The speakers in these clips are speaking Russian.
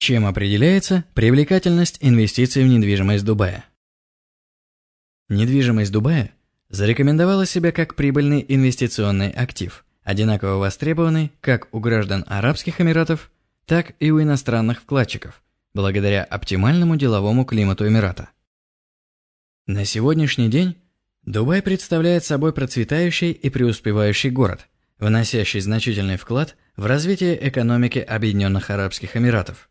Чем определяется привлекательность инвестиций в недвижимость Дубая? Недвижимость Дубая зарекомендовала себя как прибыльный инвестиционный актив, одинаково востребованный как у граждан Арабских Эмиратов, так и у иностранных вкладчиков, благодаря оптимальному деловому климату Эмирата. На сегодняшний день Дубай представляет собой процветающий и преуспевающий город, вносящий значительный вклад в развитие экономики Объединенных Арабских Эмиратов.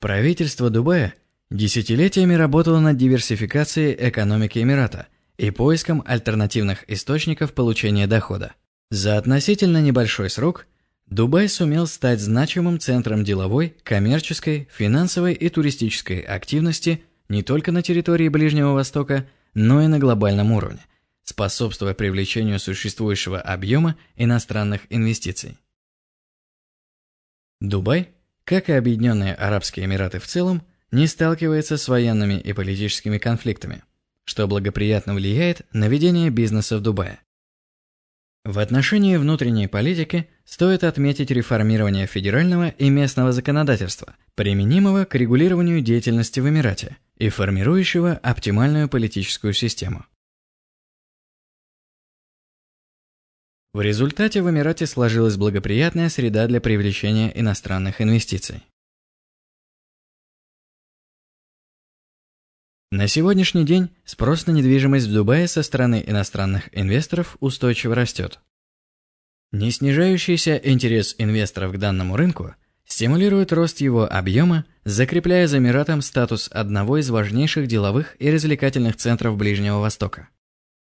Правительство Дубая – Десятилетиями работала над диверсификацией экономики Эмирата и поиском альтернативных источников получения дохода. За относительно небольшой срок Дубай сумел стать значимым центром деловой, коммерческой, финансовой и туристической активности не только на территории Ближнего Востока, но и на глобальном уровне, способствуя привлечению существующего объема иностранных инвестиций. Дубай, как и Объединенные Арабские Эмираты в целом, не сталкивается с военными и политическими конфликтами, что благоприятно влияет на ведение бизнеса в Дубае. В отношении внутренней политики стоит отметить реформирование федерального и местного законодательства, применимого к регулированию деятельности в Эмирате и формирующего оптимальную политическую систему. В результате в Эмирате сложилась благоприятная среда для привлечения иностранных инвестиций. На сегодняшний день спрос на недвижимость в Дубае со стороны иностранных инвесторов устойчиво растет. Не снижающийся интерес инвесторов к данному рынку стимулирует рост его объема, закрепляя за Эмиратом статус одного из важнейших деловых и развлекательных центров Ближнего Востока.